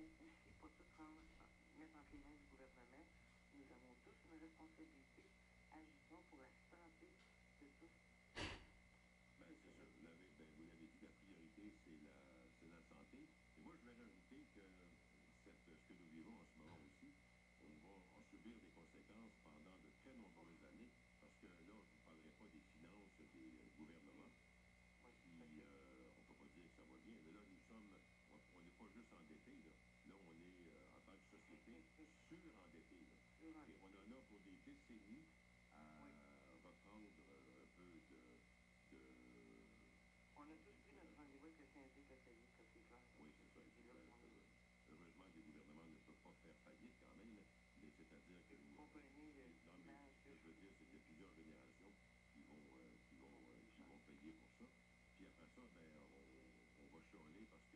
pour en euh, aussi pas tout rendre, mettre les mains du gouvernement. Nous avons tous une responsabilité. Agissons pour la santé de tous. Ben, c'est ça. Vous l'avez, ben, dit, la priorité, c'est la, la santé. Et moi, je vais rajouter que cette, ce que nous vivons en ce moment aussi, on va en subir des conséquences pendant de très nombreuses années, parce que là, je ne parlerai pas des finances des euh, gouvernements, qui, euh, on ne peut pas dire que ça va bien, mais là, nous sommes, on n'est pas juste endettés, là. Là, on est, euh, en tant que société, surendettés, là. Et on en a pour des décennies à reprendre euh, un peu de, de On a tous pris notre rendez-vous avec le syndic de faillite, ça c'est clair. oui, c'est ça. Là, Euh, Heureusement, les gouvernements ne peuvent pas faire faillite quand même, mais c'est-à-dire que comprenez l'image ce que je veux dire, c'est qu'il y a plusieurs générations qui vont, euh, qui vont, euh, qui vont payer pour ça. Puis après ça, ben, on, on va chialer parce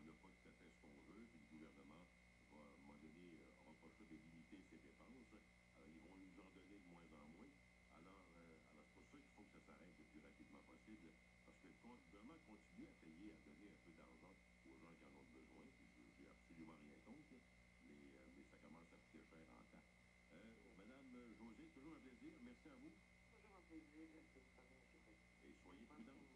qu'on n'a pas tout à fait ce qu'on veut, puis le gouvernement va, à un moment donné, euh, choix de limiter ses dépenses. Alors, ils vont nous en donner de moins en moins. Alors, euh, alors c'est pour ça qu'il faut que ça s'arrête le plus rapidement possible, parce que le gouvernement continue à payer, à donner un peu d'argent aux gens qui en ont besoin. puis je J'ai absolument rien contre, mais, euh, mais ça commence à coûter cher en temps. Euh, Madame José, toujours un plaisir. Merci à vous toujours un plaisir et soyez prudente.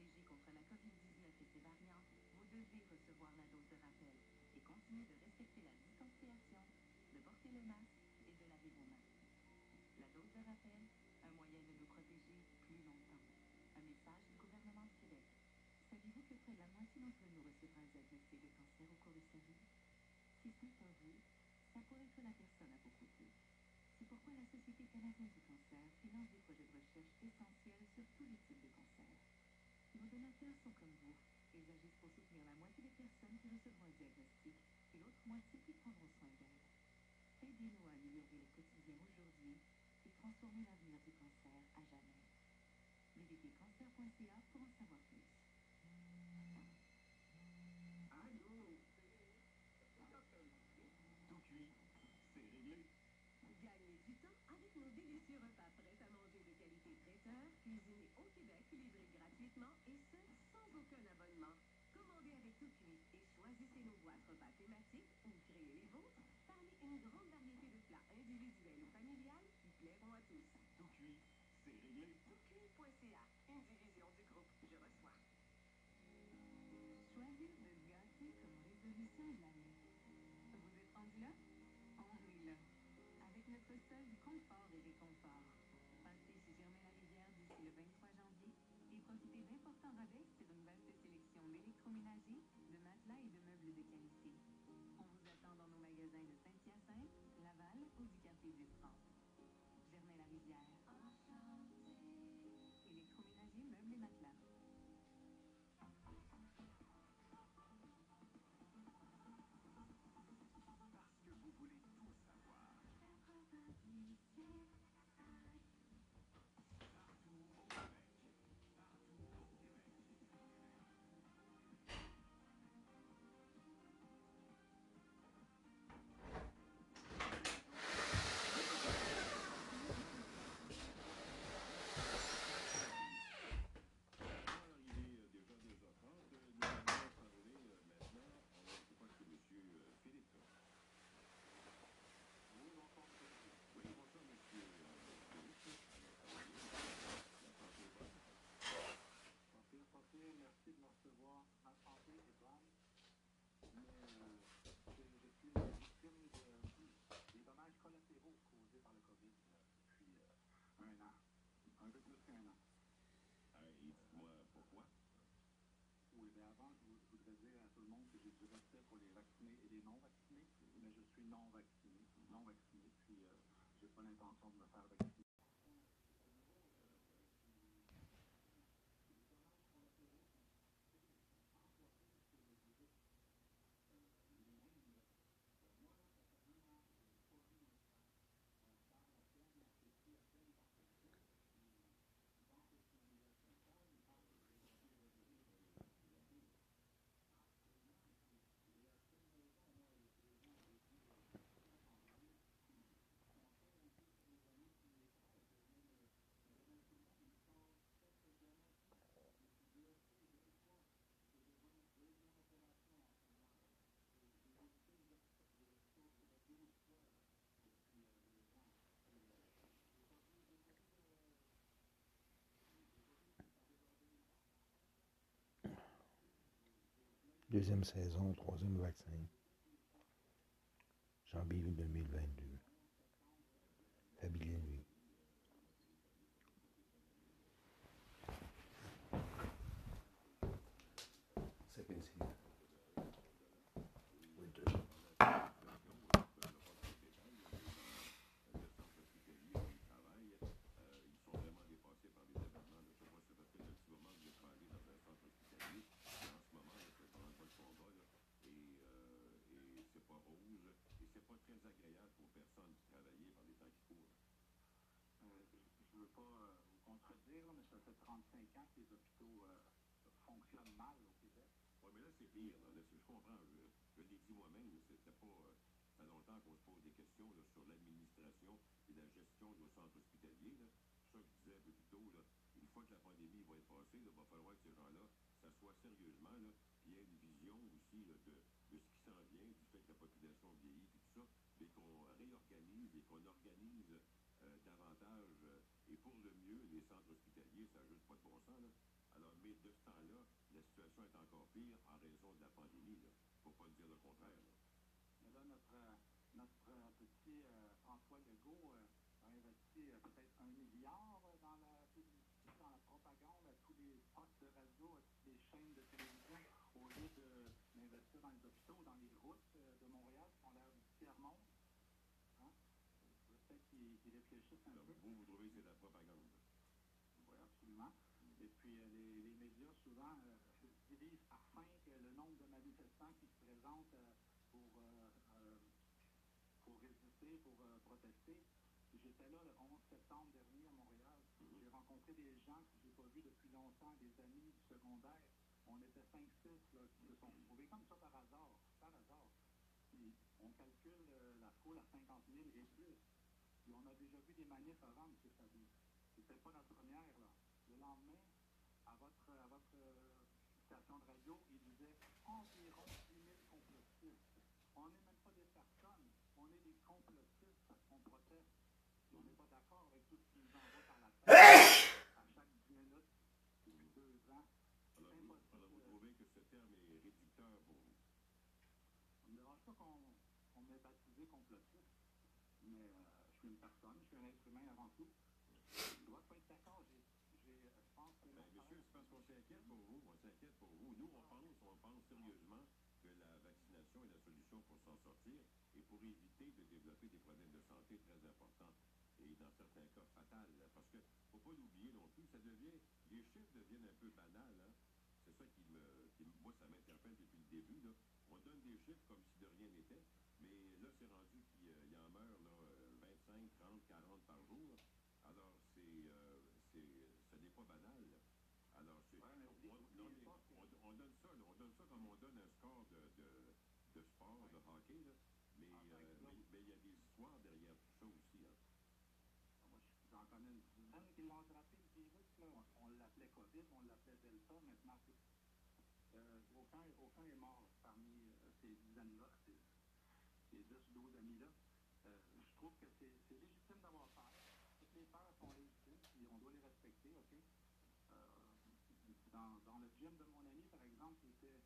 Protéger contre la COVID-19 et ses variantes, vous devez recevoir la dose de rappel et continuer de respecter la distanciation, de porter le masque et de laver vos mains. La dose de rappel, un moyen de nous protéger plus longtemps. Un message du gouvernement du Québec. Saviez-vous que près de la moitié d'entre nous recevra un diagnostic de cancer au cours de sa vie? Si ce n'est pas vous, ça pourrait être la personne à vos côtés. C'est pourquoi la Société canadienne du cancer finance des projets de recherche essentiels sur tous les types de cancers. Nos donateurs sont comme vous. Ils agissent pour soutenir la moitié des personnes qui recevront un diagnostic et l'autre moitié qui prendront soin d'elles. Aidez-nous à améliorer le quotidien aujourd'hui et transformer l'avenir du cancer à jamais. Visitez cancer.ca pour en savoir plus. Allô? Tout cuit, c'est réglé. Gagnez du temps avec nos délicieux repas prêts à manger traiteur, cuisinés au Québec, livrés gratuitement et ce, sans aucun abonnement. Commandez avec tout cuit et choisissez nos boîtes repas thématiques ou créez les vôtres parmi une grande variété de plats individuels ou familiales qui plairont à tous. Tout cuit, c'est réglé. Toutcuit.ca, une division du groupe Je reçois. Choisir de gâter comme résolution de l'année. Vous êtes rendu là? On est là. Avec notre solde confort et réconfort. Le 23 janvier et profitez d'importants rabais sur une vaste sélection d'électroménager, de matelas et de meubles de qualité. On vous attend dans nos magasins de Saint-Hyacinthe, Laval ou du quartier du France. Germain-la-Rivière. Électroménager, meubles et matelas. Parce que vous voulez tout savoir. Du respect pour les vaccinés et les non-vaccinés, mais je suis non vacciné, non vacciné, puis euh, j'ai pas l'intention de me faire vacciner. Deuxième saison, troisième vaccin. Janvier 2022. Fabien nuit. Second season. Winter. très agréable pour personne de travailler par les temps qui courent. Euh, je ne veux pas euh, vous contredire, là, mais ça fait 35 ans que les hôpitaux euh, fonctionnent mal au Québec. Oui, mais là, c'est pire. Là. Je comprends. Je, je l'ai dit moi-même, c'était pas. euh, longtemps qu'on se pose des questions sur l'administration et la gestion de nos centres hospitaliers. C'est ça que je disais un peu plus tôt. Là. Une fois que la pandémie va être passée, il va falloir que ces gens-là s'assoient sérieusement, là, puis aient une vision aussi de, de ce qui s'en vient, du fait que la population vieillit, puis tout ça, mais qu'on réorganise et qu'on organise euh, davantage et pour le mieux les centres hospitaliers, ça n'a pas de bon sens. Là. Alors, mais de ce temps-là, la situation est encore pire en raison de la pandémie. Ne faut pas dire le contraire. là. Là, notre, euh, notre euh, petit euh, François Legault euh, a investi peut-être un milliard euh, dans la publicité, dans la propagande, à tous les spots de radio, à toutes les chaînes de télévision, au lieu de- d'investir dans les hôpitaux, dans les routes euh, de Montréal qui ont l'air du tiers-monde. Hein? Un peu. vous, vous trouvez que c'est de la propagande. Oui, absolument. Et puis, euh, les, les médias, souvent, euh, [LAUGHS] divisent afin que le nombre de manifestants qui se présentent euh, pour, pour résister, pour protester. J'étais là le 11 septembre dernier à Montréal. J'ai rencontré des gens que je n'ai pas vus depuis longtemps, des amis du secondaire. On était 5-6 là, qui se sont retrouvés comme ça par hasard, par hasard. On calcule euh, la foule à 50 000 et plus. Puis on a déjà vu des manifs avant, M. Fabi. C'était pas notre première, là. Le lendemain, à votre, à votre euh, station de radio, il disait environ 10 000 complotistes. On n'est même pas des personnes, on est des complotistes, on proteste. Puis on n'est pas d'accord avec tout ce qui nous envoie par la tête [COUGHS] à chaque 10 minutes depuis deux ans. C'est Alors, vous, impossible. alors, vous trouvez que ce terme est réducteur pour vous? Ça ne me dérange pas qu'on qu'on m'ait baptisé complotiste, mais euh, suis une personne, je suis un être humain avant tout. Je dois pas être d'accord. Euh, je pense que Ben, monsieur, c'est parce qu'on s'inquiète pour vous. On s'inquiète pour vous. Nous, on pense, on pense sérieusement que la vaccination est la solution pour s'en sortir et pour éviter de développer des problèmes de santé très importants et dans certains cas fatals. Parce que, faut pas l'oublier non plus, ça devient, les chiffres deviennent un peu banals. Hein? C'est ça qui me, qui moi, ça m'interpelle depuis le début. Là. On donne des chiffres comme si de rien n'était, mais là, c'est rendu qu'il y, y en meurt là, euh, 25, 30, 40 par jour. Alors, c'est, euh, c'est, ce n'est pas banal. Alors, on, donne ça, on donne ça comme on donne un score de, sport, de hockey, là. Mais, Ah, euh, mais, il y a des histoires derrière tout ça aussi. Hein. Moi, j'en connais une dizaine qui l'ont attrapé, le virus. Là. On, on l'appelait COVID, on l'appelait Delta. Maintenant, c'est- euh, aucun, est mort parmi ces dizaines-là, ces, ces 10, 12 amis-là. Euh, je trouve que c'est légitime d'avoir peur. Toutes les peurs sont légitimes, puis on doit les respecter, OK? Euh, dans, le gym de mon ami, par exemple, il était,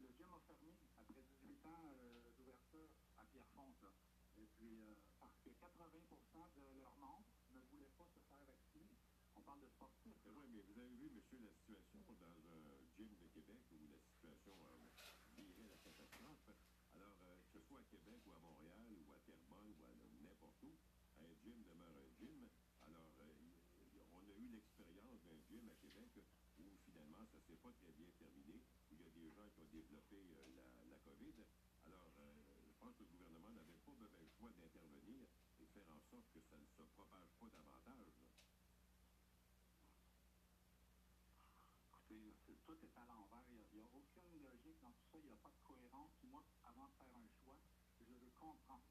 le gym a fermé après 18 ans euh, d'ouverture à Pierrefonte. Là. Et puis, euh, parce que 80% de leurs membres ne voulaient pas se faire vacciner. On parle de sportifs. Vrai, mais vous avez vu, monsieur, la situation dans un gym de Québec où la situation situation euh, virait la catastrophe. Alors, soit à Québec ou à Montréal ou à Terrebonne ou à n'importe où, un gym demeure un gym. Alors, euh, on a eu l'expérience d'un gym à Québec où finalement ça s'est pas très bien terminé, où il y a des gens qui ont développé euh, la, COVID. Alors, euh, je pense que le gouvernement n'avait pas mauvais choix d'intervenir et faire en sorte que ça ne se propage pas davantage. Écoutez, tout est à l'envers. Il n'y a, aucune logique dans tout ça. Il n'y a pas de cohérence. Puis moi, avant de faire un choix, je veux comprendre.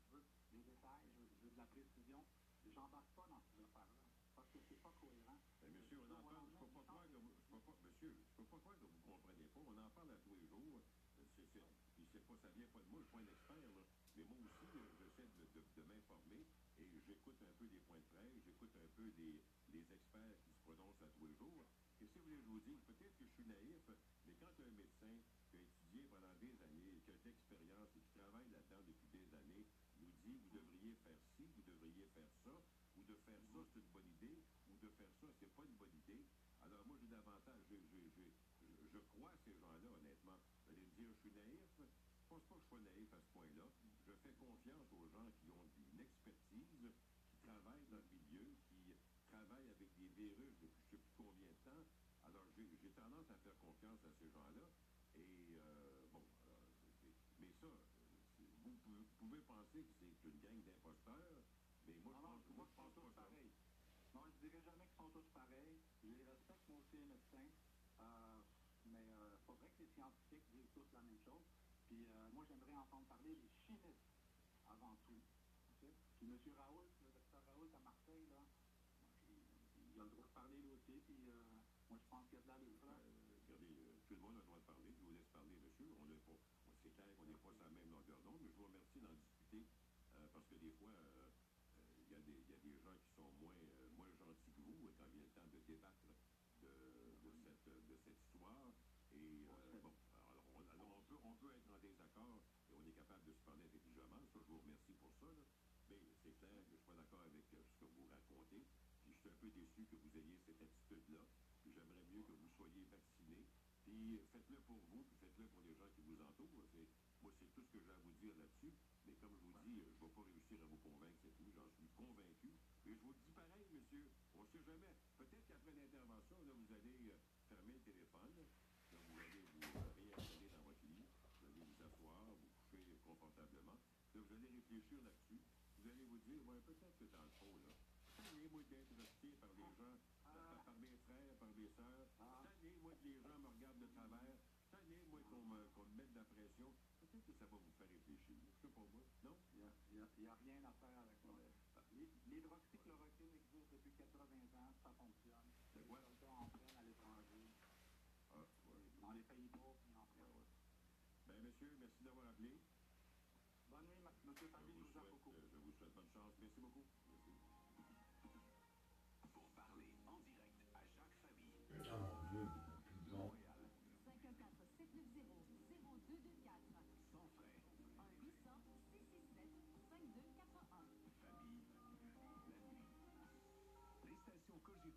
Je veux des détails, je veux, je veux de la précision. J'embarque pas dans ces affaires-là. Parce que c'est pas cohérent. Mais monsieur, on en parle, je peux pas croire que vous, je peux pas, monsieur, je peux pas croire que vous comprenez pas. On en parle à tous les jours. Euh, C'est, c'est, puis c'est pas, ça vient pas de moi, je suis pas un expert, là. Mais moi aussi, euh, j'essaie de, de, de m'informer et j'écoute un peu des points de presse, j'écoute un peu des, les experts qui se prononcent à tous les jours. Et si vous voulez je vous dise, peut-être que je suis naïf, mais quand un médecin qui a étudié pendant des années, qui a de l'expérience et qui travaille là-dedans depuis des années, nous dit vous devriez faire ci, vous devriez faire ça, ou de faire ça, c'est une bonne idée, ou de faire ça, c'est pas une bonne idée. Alors moi, j'ai davantage, je, crois à ces gens-là, honnêtement. Vous allez me dire, je suis naïf. Je pense pas que je sois naïf à ce point-là. Je fais confiance aux gens qui ont une expertise, qui travaillent dans le milieu, qui travaillent avec des virus depuis combien de temps. Alors, j'ai tendance à faire confiance à ces gens-là. Et, euh, bon, mais ça, vous pouvez, penser que c'est une gang d'imposteurs, mais moi, Non, je non, pense, moi, moi, je je pense pense tous pas ça. pareils. Non, je dirais jamais qu'ils sont tous pareils. Je les respecte, moi aussi, les médecins. Euh, mais il faudrait que les scientifiques disent tous la même chose. Puis euh, moi, j'aimerais entendre parler des chimistes avant tout. OK? Puis M. Raoult, le docteur Raoult à Marseille, là, il, il a le droit de parler lui aussi. Puis euh, moi, je pense qu'il y a de l'allure. là. Euh, regardez, euh, tout le monde a le droit de parler. Je vous laisse parler, monsieur. On est pas, on- n'est pas sur la même longueur d'onde, mais je vous remercie d'en discuter euh, parce que des fois, euh, euh, il y, a des- gens qui sont moins, moins gentils que vous quand vient le temps de débattre de, cette, histoire. Et alors, on, peut, être en désaccord et on est capable de se parler intelligemment. Je vous remercie pour ça. là. Mais c'est clair que je ne suis pas d'accord avec ce que vous racontez. Je suis un peu déçu que vous ayez cette attitude-là. J'aimerais mieux que vous soyez vacciné. Puis euh, faites-le pour vous, puis faites-le pour les gens qui vous entourent. Moi, c'est tout ce que j'ai à vous dire là-dessus. Mais comme je vous dis, euh, je ne vais pas réussir à vous convaincre, c'est tout. J'en suis convaincu. Et je vous le dis pareil, monsieur. On ne sait jamais. Peut-être qu'après l'intervention, vous allez euh, fermer le téléphone. Là, vous allez vous réinstaller dans votre lit. Vous allez vous asseoir, vous coucher confortablement. Là, vous allez réfléchir là-dessus. Vous allez vous dire, ouais, peut-être que dans le fond, là, moi, d'être par les gens, par, par mes frères, par mes sœurs. Tanné, moi, que les gens me regardent de travers. Tanné, moi, qu'on me, qu'on me mette de la pression. Peut-être que ça va vous faire réfléchir. Je sais pas moi. Non? Il n'y a, rien à faire avec ça. L'hy- L'hydroxychloroquine existe depuis 80 ans, ça fonctionne. C'est quoi? soldats en prennent à l'étranger, Ah, ouais. dans les pays pauvres, ils en prennent. Ben, monsieur, merci d'avoir appelé. Bonne nuit, monsieur Je Fabi, vous, je vous souhaite, euh, je vous souhaite bonne chance. Merci beaucoup.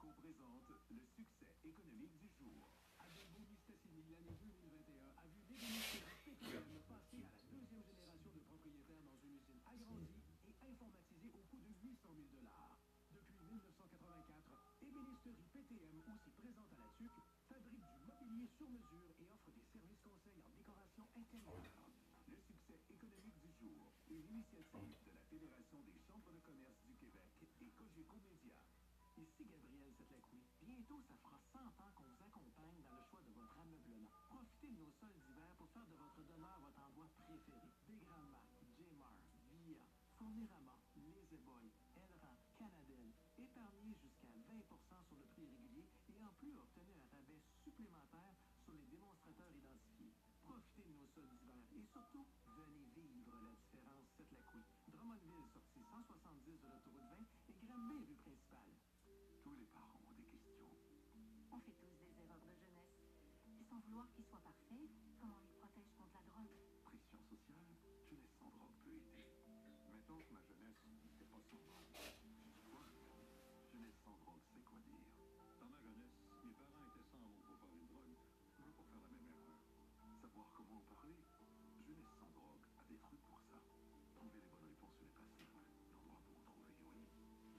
Cogeco présentent le succès économique du jour. Adelbourg-Mistassini, l'année 2021 a vu l'ébénisterie PTM passer à la deuxième génération de propriétaires dans une usine agrandie et informatisée au coût de 800 000 Depuis 1984, Ébénisterie PTM, aussi présente à la TUC, fabrique du mobilier sur mesure et offre des services conseils en décoration intérieure. Le succès économique du jour, une initiative de la Fédération des chambres de commerce du Québec et Cogeco Média. Ici Gabriel Setlacouy. Bientôt, ça fera 100 ans qu'on vous accompagne dans le choix de votre ameublement. Profitez de nos sols d'hiver pour faire de votre demeure votre endroit préféré. Des grandes marques, J-Mar, Via, Fournirama, Les Boy, Elran, Canadel. Épargnez jusqu'à 20% sur le prix régulier et en plus obtenez un rabais supplémentaire sur les démonstrateurs identifiés. Profitez de nos sols d'hiver et surtout, vouloir qu'ils soient parfaits, comment on protège contre la drogue? Pression sociale, jeunesse sans drogue peut aider. Mettons que ma jeunesse n'était pas sans. Quoi Jeunesse sans drogue, c'est quoi dire? Dans ma jeunesse, mes parents étaient sans mots pour parler de drogue. Moi, pour faire la même erreur. Savoir comment en parler Jeunesse sans drogue a des trucs pour ça. Trouver les bonnes réponses sur les patients. L'endroit pour trouver, oui.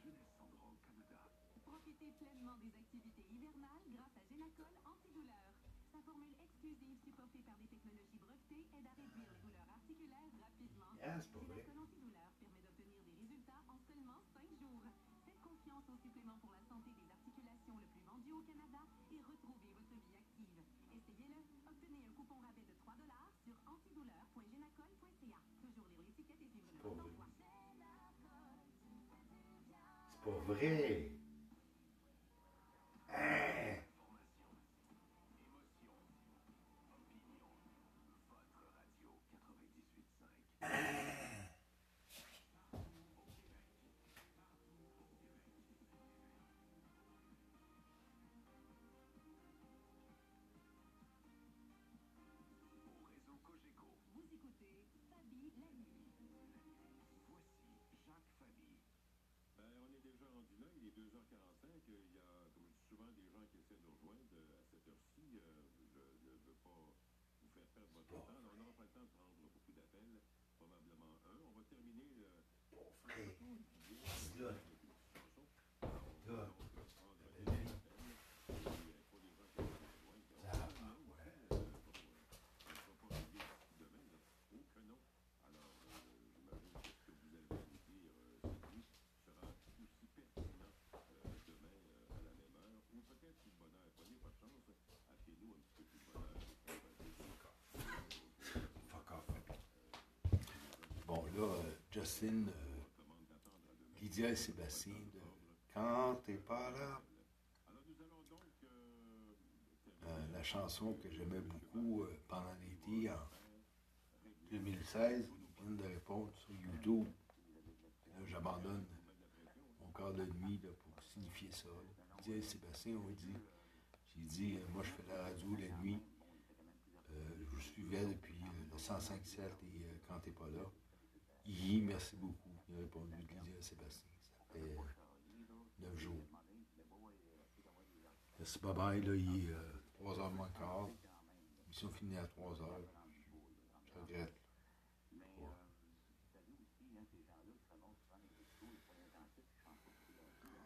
Jeunesse sans drogue, Canada. Profitez pleinement des activités hivernales grâce à Génacol Antidouleur. Formule exclusive supportée par des technologies brevetées aide à réduire les douleurs articulaires rapidement. Vrai. Génacol Antidouleur permet d'obtenir des résultats en seulement 5 jours. Faites confiance au supplément pour la santé des articulations le plus vendu au Canada et retrouvez votre vie active. Essayez-le. Obtenez un coupon rabais de 3 sur antidouleur.génacol.ca. Toujours lire l'étiquette et suivre le. C'est pas vrai. Il est 2h45. Il y a, comme je dis souvent, des gens qui essaient de nous rejoindre euh, à cette heure-ci. Euh, je ne veux pas vous faire perdre votre temps. On n'aura pas le temps de prendre beaucoup d'appels, probablement un. On va terminer le. Pas vrai. Dis là. Là. Là. Donc, euh, prendre des appels. Et, euh, pour les gens qui essaient de nous rejoindre, Ah, on va ouais. euh, bon, euh, on ne sera pas réglé d'ici demain. là. Oh que non. Alors, euh, j'imagine que ce que vous allez nous dire euh, cette nuit sera aussi pertinent euh, demain euh, à la même heure, ou peut-être plus de bonne heure. Prenez votre chance, appelez-nous un petit peu plus de bonne heure. Fuck off. Bon, là, euh, Lydia et Sébastien, de Quand t'es pas là, euh, la chanson que j'aimais beaucoup euh, pendant l'été en 2016, ils viennent de répondre sur YouTube. Là, j'abandonne mon quart de nuit pour signifier ça. Lydia et Sébastien ont dit, j'ai dit, moi je fais la radio la nuit. Je vous suivais depuis le 105.7 et quand t'es pas là. Merci beaucoup. Il a répondu Lydia et Sébastien. Ça fait 9 jours. Merci, bye bye. Il est 3h moins quart. Mission finie à 3h. Je regrette.